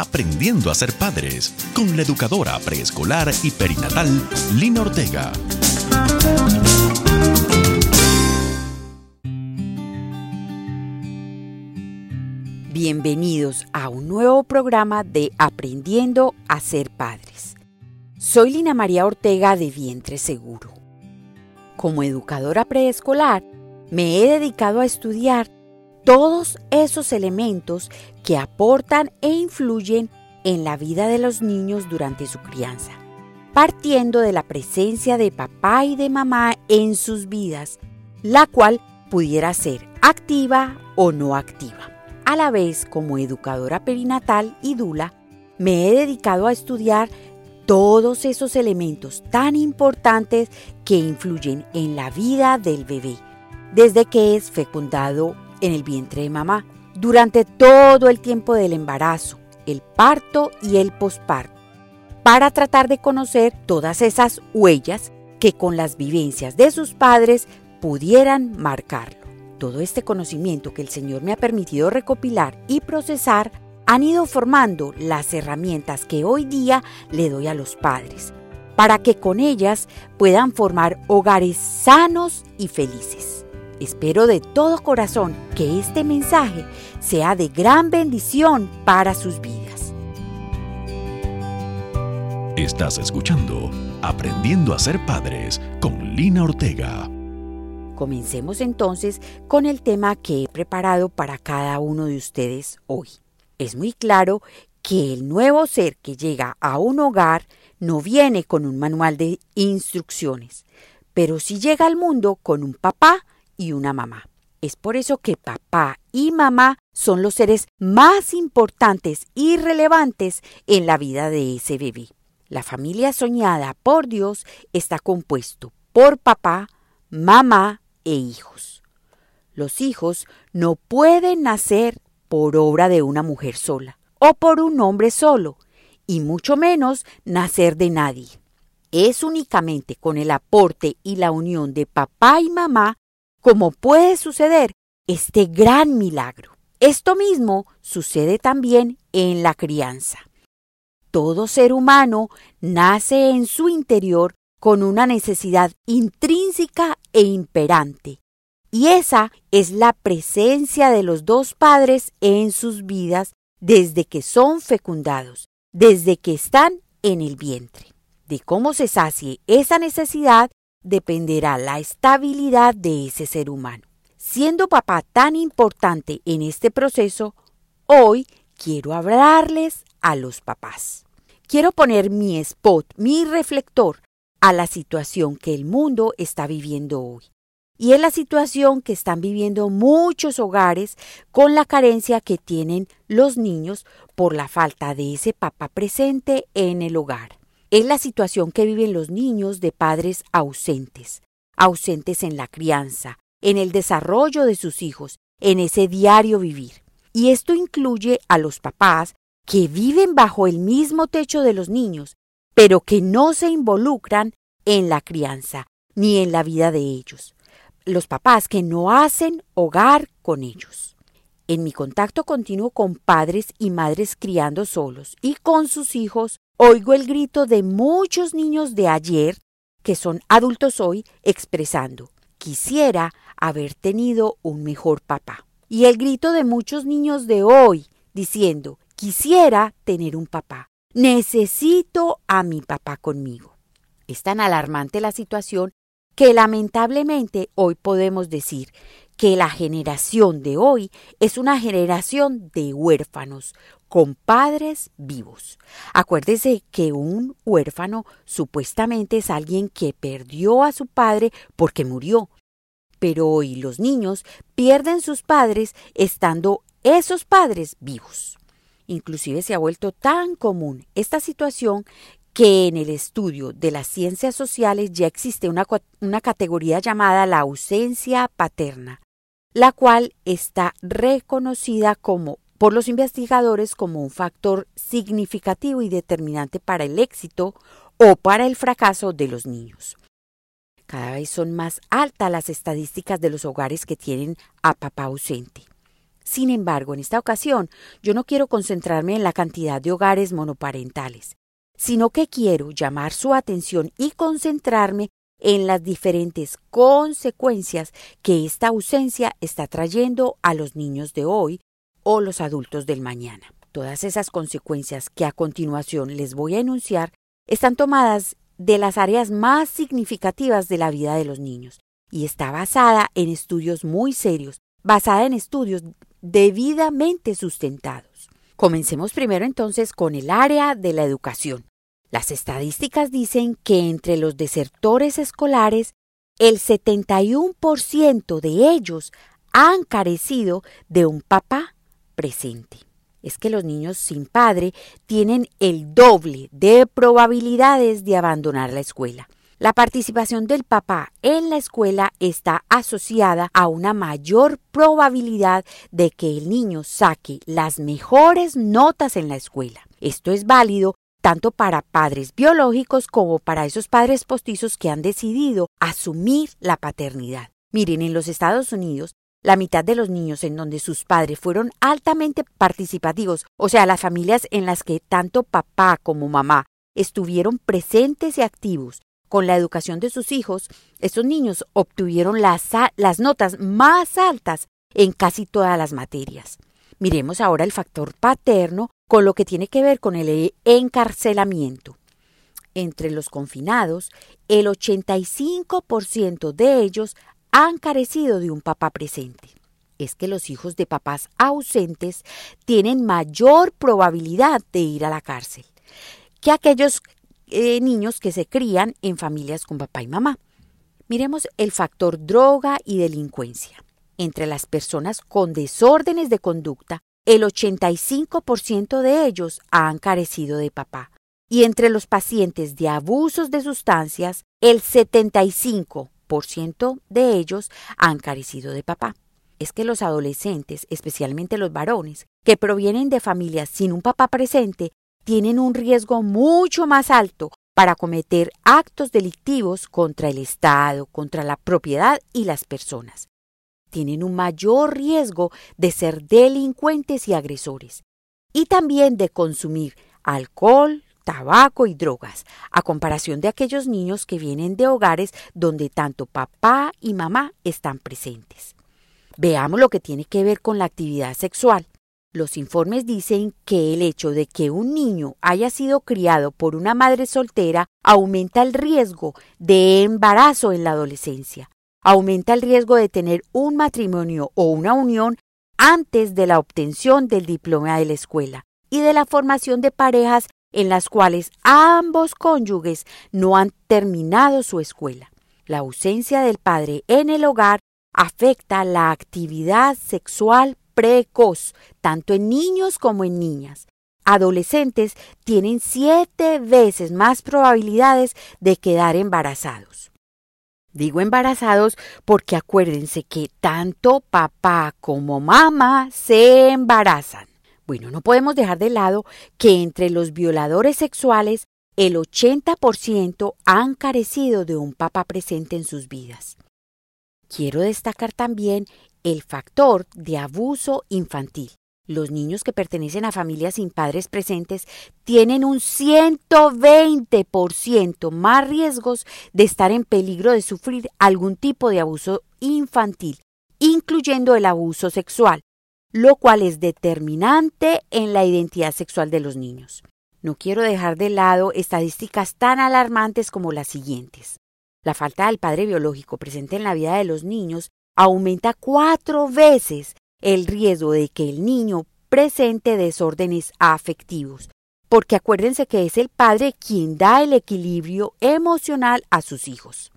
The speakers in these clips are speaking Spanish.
Aprendiendo a ser padres con la educadora preescolar y perinatal Lina Ortega. Bienvenidos a un nuevo programa de Aprendiendo a ser padres. Soy Lina María Ortega de Vientre Seguro. Como educadora preescolar, me he dedicado a estudiar todos esos elementos que aportan e influyen en la vida de los niños durante su crianza, partiendo de la presencia de papá y de mamá en sus vidas, la cual pudiera ser activa o no activa. A la vez, como educadora perinatal y dula, me he dedicado a estudiar todos esos elementos tan importantes que influyen en la vida del bebé, desde que es fecundado en el vientre de mamá, durante todo el tiempo del embarazo, el parto y el posparto, para tratar de conocer todas esas huellas que con las vivencias de sus padres pudieran marcarlo. Todo este conocimiento que el Señor me ha permitido recopilar y procesar han ido formando las herramientas que hoy día le doy a los padres, para que con ellas puedan formar hogares sanos y felices. Espero de todo corazón que este mensaje sea de gran bendición para sus vidas. Estás escuchando Aprendiendo a ser padres con Lina Ortega. Comencemos entonces con el tema que he preparado para cada uno de ustedes hoy. Es muy claro que el nuevo ser que llega a un hogar no viene con un manual de instrucciones, pero sí llega al mundo con un papá y una mamá. Es por eso que papá y mamá son los seres más importantes y relevantes en la vida de ese bebé. La familia soñada por Dios está compuesto por papá, mamá e hijos. Los hijos no pueden nacer por obra de una mujer sola o por un hombre solo, y mucho menos nacer de nadie. Es únicamente con el aporte y la unión de papá y mamá como puede suceder este gran milagro. Esto mismo sucede también en la crianza. Todo ser humano nace en su interior con una necesidad intrínseca e imperante. Y esa es la presencia de los dos padres en sus vidas desde que son fecundados, desde que están en el vientre. De cómo se sacie esa necesidad dependerá la estabilidad de ese ser humano. Siendo papá tan importante en este proceso, hoy quiero hablarles a los papás. Quiero poner mi spot, mi reflector a la situación que el mundo está viviendo hoy. Y es la situación que están viviendo muchos hogares con la carencia que tienen los niños por la falta de ese papá presente en el hogar. Es la situación que viven los niños de padres ausentes, ausentes en la crianza, en el desarrollo de sus hijos, en ese diario vivir. Y esto incluye a los papás que viven bajo el mismo techo de los niños, pero que no se involucran en la crianza ni en la vida de ellos. Los papás que no hacen hogar con ellos. En mi contacto continuo con padres y madres criando solos y con sus hijos, oigo el grito de muchos niños de ayer, que son adultos hoy, expresando, quisiera haber tenido un mejor papá. Y el grito de muchos niños de hoy, diciendo, quisiera tener un papá. Necesito a mi papá conmigo. Es tan alarmante la situación que lamentablemente hoy podemos decir que la generación de hoy es una generación de huérfanos con padres vivos. Acuérdese que un huérfano supuestamente es alguien que perdió a su padre porque murió. Pero hoy los niños pierden sus padres estando esos padres vivos. Inclusive se ha vuelto tan común esta situación que en el estudio de las ciencias sociales ya existe una, una, categoría llamada la ausencia paterna, la cual está reconocida como por los investigadores como un factor significativo y determinante para el éxito o para el fracaso de los niños. Cada vez son más altas las estadísticas de los hogares que tienen a papá ausente. Sin embargo, en esta ocasión, yo no quiero concentrarme en la cantidad de hogares monoparentales, sino que quiero llamar su atención y concentrarme en las diferentes consecuencias que esta ausencia está trayendo a los niños de hoy o los adultos del mañana. Todas esas consecuencias que a continuación les voy a enunciar están tomadas de las áreas más significativas de la vida de los niños y está basada en estudios muy serios, basada en estudios debidamente sustentados. Comencemos primero entonces con el área de la educación. Las estadísticas dicen que entre los desertores escolares, el 71% de ellos han carecido de un papá presente. Es que los niños sin padre tienen el doble de probabilidades de abandonar la escuela. La participación del papá en la escuela está asociada a una mayor probabilidad de que el niño saque las mejores notas en la escuela. Esto es válido tanto para padres biológicos como para esos padres postizos que han decidido asumir la paternidad. Miren, en los Estados Unidos, la mitad de los niños en donde sus padres fueron altamente participativos, o sea, las familias en las que tanto papá como mamá estuvieron presentes y activos, con la educación de sus hijos, estos niños obtuvieron las, notas más altas en casi todas las materias. Miremos ahora el factor paterno con lo que tiene que ver con el encarcelamiento. Entre los confinados, el 85% de ellos han carecido de un papá presente. Es que los hijos de papás ausentes tienen mayor probabilidad de ir a la cárcel que aquellos eh, niños que se crían en familias con papá y mamá. Miremos el factor droga y delincuencia. Entre las personas con desórdenes de conducta, el 85% de ellos han carecido de papá. Y entre los pacientes de abusos de sustancias, el 75% de ellos han carecido de papá. Es que los adolescentes, especialmente los varones, que provienen de familias sin un papá presente, tienen un riesgo mucho más alto para cometer actos delictivos contra el Estado, contra la propiedad y las personas. Tienen un mayor riesgo de ser delincuentes y agresores, y también de consumir alcohol, tabaco y drogas, a comparación de aquellos niños que vienen de hogares donde tanto papá y mamá están presentes. Veamos lo que tiene que ver con la actividad sexual. Los informes dicen que el hecho de que un niño haya sido criado por una madre soltera aumenta el riesgo de embarazo en la adolescencia, aumenta el riesgo de tener un matrimonio o una unión antes de la obtención del diploma de la escuela y de la formación de parejas en las cuales ambos cónyuges no han terminado su escuela. La ausencia del padre en el hogar afecta la actividad sexual precoz, tanto en niños como en niñas. Adolescentes tienen siete veces más probabilidades de quedar embarazados. Digo embarazados porque acuérdense que tanto papá como mamá se embarazan. Bueno, no podemos dejar de lado que entre los violadores sexuales el 80% han carecido de un papá presente en sus vidas. Quiero destacar también el factor de abuso infantil. Los niños que pertenecen a familias sin padres presentes tienen un 120% más riesgos de estar en peligro de sufrir algún tipo de abuso infantil, incluyendo el abuso sexual, lo cual es determinante en la identidad sexual de los niños. No quiero dejar de lado estadísticas tan alarmantes como las siguientes. La falta del padre biológico presente en la vida de los niños aumenta cuatro veces el riesgo de que el niño presente desórdenes afectivos, porque acuérdense que es el padre quien da el equilibrio emocional a sus hijos.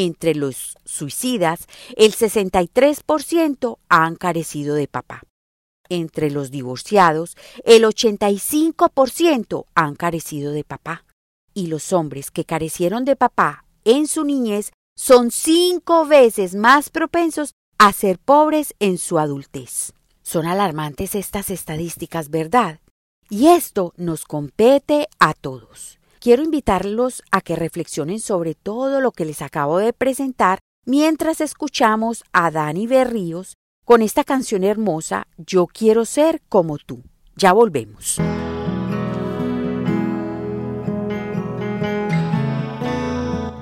Entre los suicidas, el 63% han carecido de papá. Entre los divorciados, el 85% han carecido de papá. Y los hombres que carecieron de papá en su niñez son cinco veces más propensos a ser pobres en su adultez. Son alarmantes estas estadísticas, ¿verdad? Y esto nos compete a todos. Quiero invitarlos a que reflexionen sobre todo lo que les acabo de presentar mientras escuchamos a Dani Berríos con esta canción hermosa, Yo quiero ser como tú. Ya volvemos.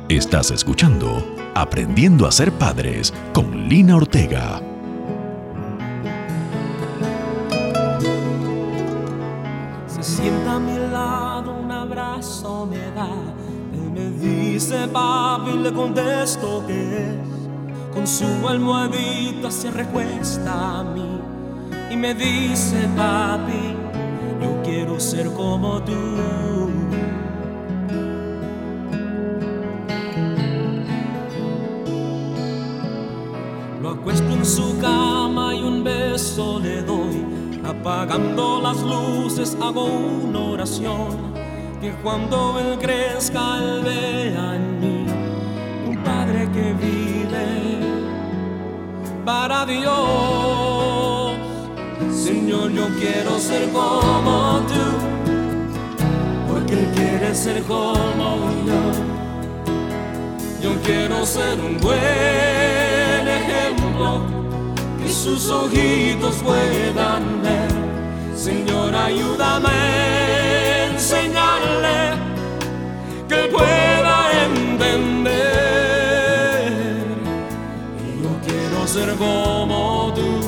Estás escuchando Aprendiendo a ser padres con Lina Ortega. Se sienta mi abrazo me dice papi, le contesto que es. Con su almohadita se recuesta a mí y me dice papi, yo quiero ser como tú. acuesto en su cama y un beso le doy. Apagando las luces hago una oración. Que cuando él crezca, él vea en mí un padre que vive para Dios. Señor, yo quiero ser como tú, porque él quiere ser como yo. Yo quiero ser un buen ejemplo que sus ojitos puedan ver. Señor, ayúdame que pueda entender. Yo quiero ser como tú,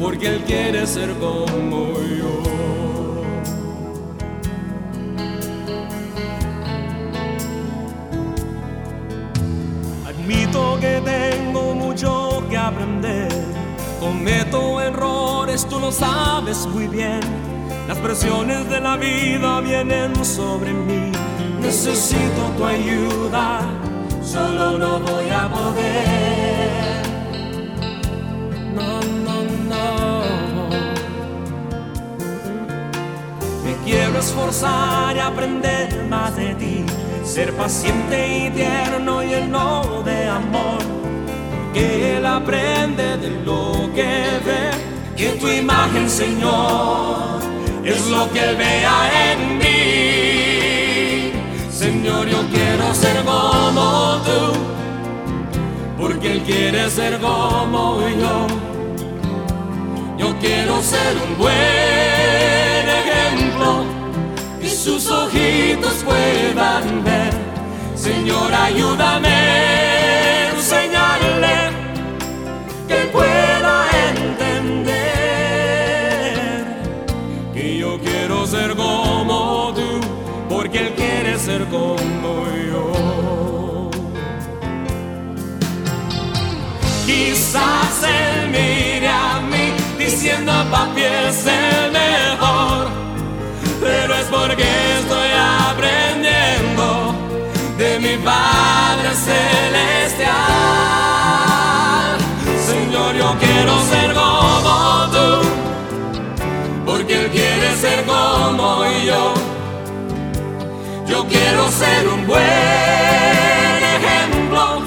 porque Él quiere ser como yo. Admito que tengo mucho que aprender. Cometo errores, tú lo sabes muy bien. Las presiones de la vida vienen sobre mí. Necesito tu ayuda, solo no voy a poder. No, no, no. Me quiero esforzar y aprender más de ti. Ser paciente y tierno y lleno de amor. Que Él aprende de lo que ve. Que tu imagen, Señor, es lo que Él vea en mí. Señor, yo quiero ser como tú. Porque Él quiere ser como yo. Yo quiero ser un buen ejemplo y sus ojitos puedan ver. Señor, ayúdame como yo. Quizás él mire a mí diciendo papi es el mejor, pero es porque estoy aprendiendo de mi Padre Celestial. Señor, yo quiero ser como tú, porque Él quiere ser como yo. Quiero ser un buen ejemplo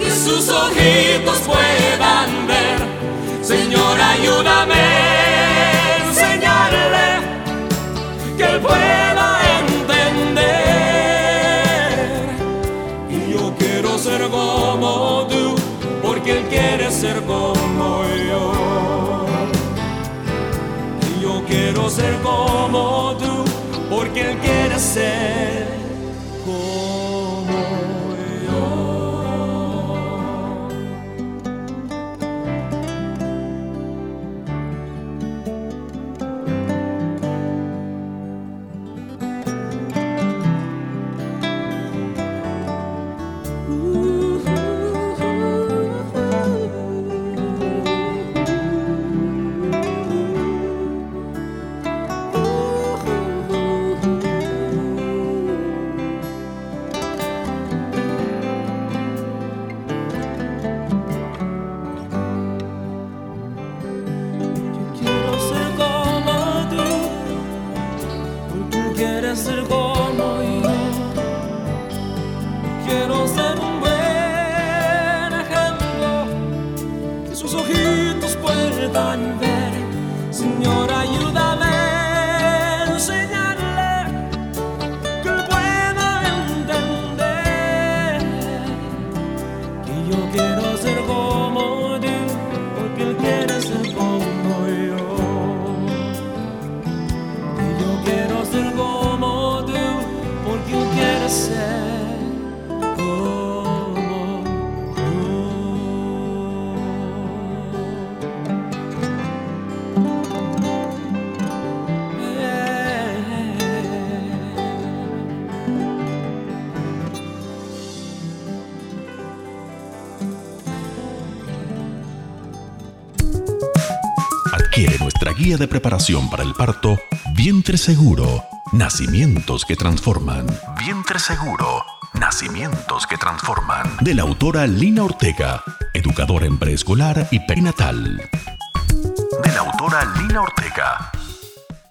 que sus ojitos puedan ver. Señor, ayúdame a enseñarle que Él pueda entender. Y yo quiero ser como tú, porque Él quiere ser como yo. Y yo quiero ser como tú, porque Él quiere ser guía de preparación para el parto Vientre Seguro, Nacimientos que Transforman. Vientre Seguro, Nacimientos que Transforman. De la autora Lina Ortega, educadora en preescolar y perinatal. De la autora Lina Ortega.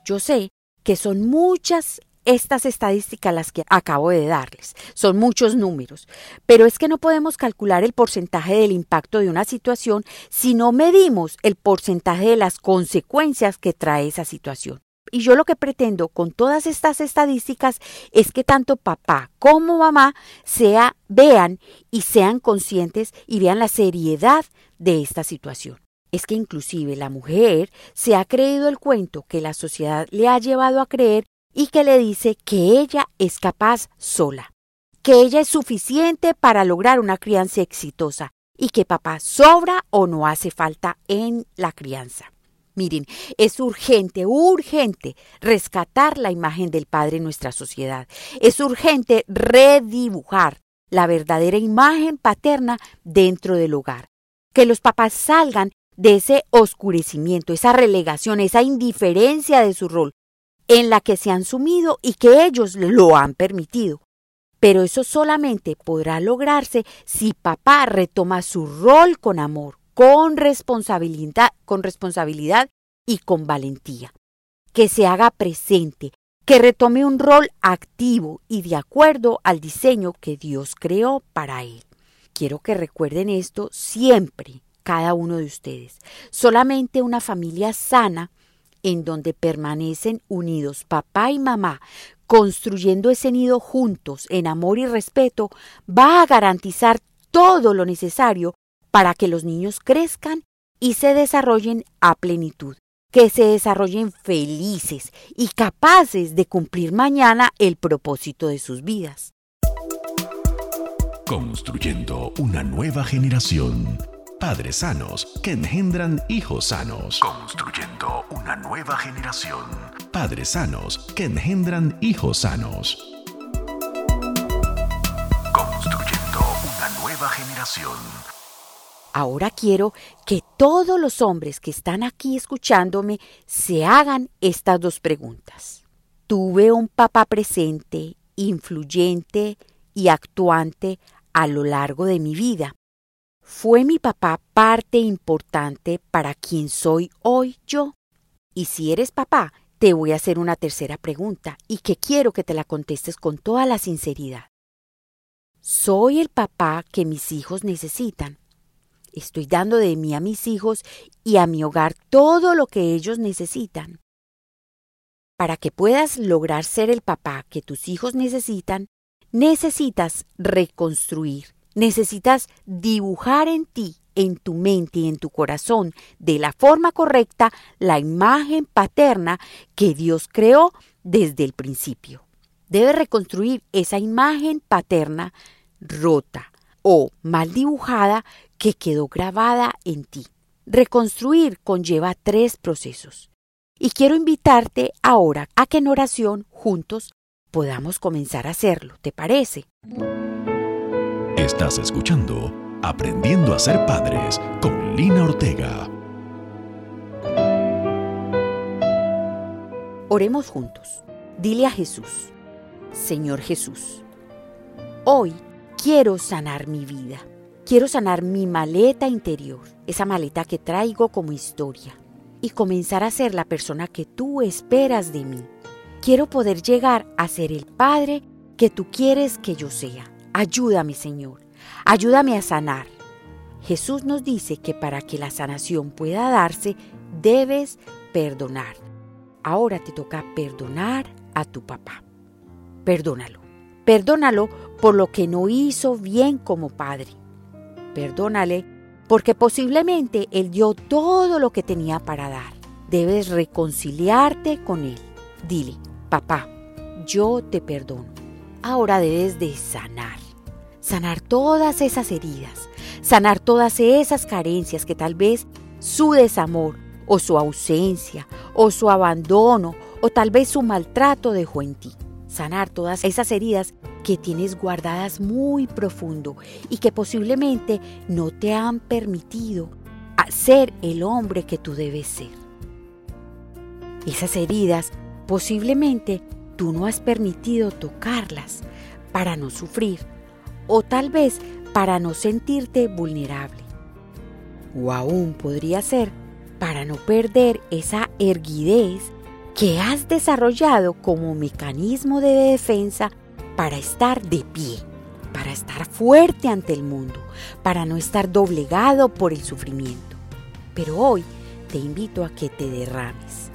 Yo sé que son muchas estas estadísticas las que acabo de darles. Son muchos números, pero es que no podemos calcular el porcentaje del impacto de una situación si no medimos el porcentaje de las consecuencias que trae esa situación. Y yo lo que pretendo con todas estas estadísticas es que tanto papá como mamá sea, vean y sean conscientes y vean la seriedad de esta situación. Es que inclusive la mujer se ha creído el cuento que la sociedad le ha llevado a creer y que le dice que ella es capaz sola, que ella es suficiente para lograr una crianza exitosa y que papá sobra o no hace falta en la crianza. Miren, es urgente, urgente rescatar la imagen del Padre en nuestra sociedad. Es urgente redibujar la verdadera imagen paterna dentro del hogar. Que los papás salgan de ese oscurecimiento, esa relegación, esa indiferencia de su rol en la que se han sumido y que ellos lo han permitido. Pero eso solamente podrá lograrse si papá retoma su rol con amor, con responsabilidad, con responsabilidad y con valentía. Que se haga presente, que retome un rol activo y de acuerdo al diseño que Dios creó para él. Quiero que recuerden esto siempre, cada uno de ustedes. Solamente una familia sana en donde permanecen unidos papá y mamá, construyendo ese nido juntos en amor y respeto, va a garantizar todo lo necesario para que los niños crezcan y se desarrollen a plenitud, que se desarrollen felices y capaces de cumplir mañana el propósito de sus vidas. Construyendo una nueva generación padres sanos que engendran hijos sanos. Construyendo una nueva generación. Padres sanos que engendran hijos sanos. Construyendo una nueva generación. Ahora quiero que todos los hombres que están aquí escuchándome se hagan estas dos preguntas. ¿Tuve un papá presente, influyente y actuante a lo largo de mi vida? ¿Fue mi papá parte importante para quien soy hoy yo? Y si eres papá, te voy a hacer una tercera pregunta y que quiero que te la contestes con toda la sinceridad. ¿Soy el papá que mis hijos necesitan? Estoy dando de mí a mis hijos y a mi hogar todo lo que ellos necesitan. Para que puedas lograr ser el papá que tus hijos necesitan, necesitas reconstruir Necesitas dibujar en ti, en tu mente y en tu corazón, de la forma correcta, la imagen paterna que Dios creó desde el principio. Debes reconstruir esa imagen paterna rota o mal dibujada que quedó grabada en ti. Reconstruir conlleva tres procesos. Y quiero invitarte ahora a que en oración juntos podamos comenzar a hacerlo. ¿Te parece? Estás escuchando Aprendiendo a ser padres con Lina Ortega. Oremos juntos. Dile a Jesús, Señor Jesús, hoy quiero sanar mi vida. Quiero sanar mi maleta interior, esa maleta que traigo como historia, y comenzar a ser la persona que tú esperas de mí. Quiero poder llegar a ser el Padre que tú quieres que yo sea. Ayúdame, Señor. Ayúdame a sanar. Jesús nos dice que para que la sanación pueda darse, debes perdonar. Ahora te toca perdonar a tu papá. Perdónalo. Perdónalo por lo que no hizo bien como padre. Perdónale porque posiblemente él dio todo lo que tenía para dar. Debes reconciliarte con él. Dile, papá, yo te perdono. Ahora debes de sanar sanar todas esas heridas, sanar todas esas carencias que tal vez su desamor o su ausencia o su abandono o tal vez su maltrato dejó en ti. Sanar todas esas heridas que tienes guardadas muy profundo y que posiblemente no te han permitido ser el hombre que tú debes ser. Esas heridas posiblemente tú no has permitido tocarlas para no sufrir o tal vez para no sentirte vulnerable. O aún podría ser para no perder esa erguidez que has desarrollado como mecanismo de defensa para estar de pie, para estar fuerte ante el mundo, para no estar doblegado por el sufrimiento. Pero hoy te invito a que te derrames.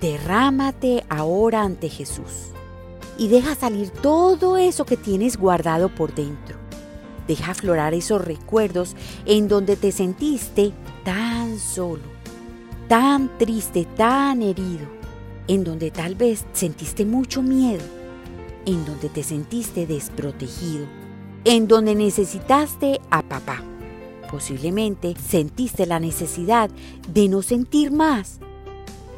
Derrámate ahora ante Jesús y deja salir todo eso que tienes guardado por dentro. Deja aflorar esos recuerdos en donde te sentiste tan solo, tan triste, tan herido, en donde tal vez sentiste mucho miedo, en donde te sentiste desprotegido, en donde necesitaste a papá. Posiblemente sentiste la necesidad de no sentir más.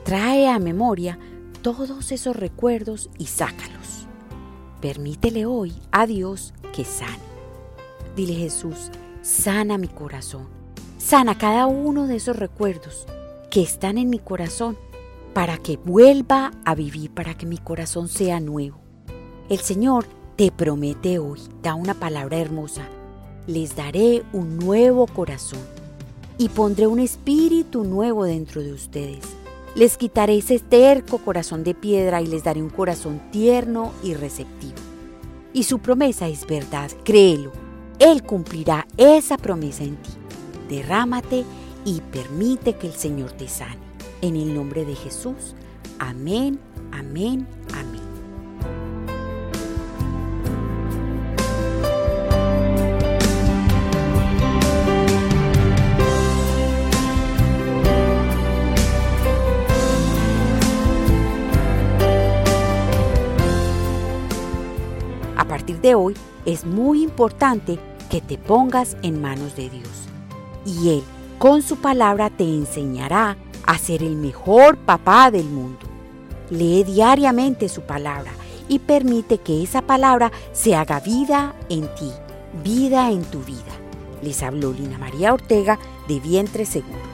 Trae a memoria todos esos recuerdos y sácalos. Permítele hoy a Dios que sane. Dile Jesús, sana mi corazón. Sana cada uno de esos recuerdos que están en mi corazón para que vuelva a vivir, para que mi corazón sea nuevo. El Señor te promete hoy, da una palabra hermosa, les daré un nuevo corazón y pondré un espíritu nuevo dentro de ustedes. Les quitaré ese terco corazón de piedra y les daré un corazón tierno y receptivo. Y su promesa es verdad, créelo. Él cumplirá esa promesa en ti. Derrámate y permite que el Señor te sane. En el nombre de Jesús. Amén, amén, de hoy es muy importante que te pongas en manos de Dios. Y Él con su palabra te enseñará a ser el mejor papá del mundo. Lee diariamente su palabra y permite que esa palabra se haga vida en ti, vida en tu vida. Les habló Lina María Ortega de Vientre Seguro.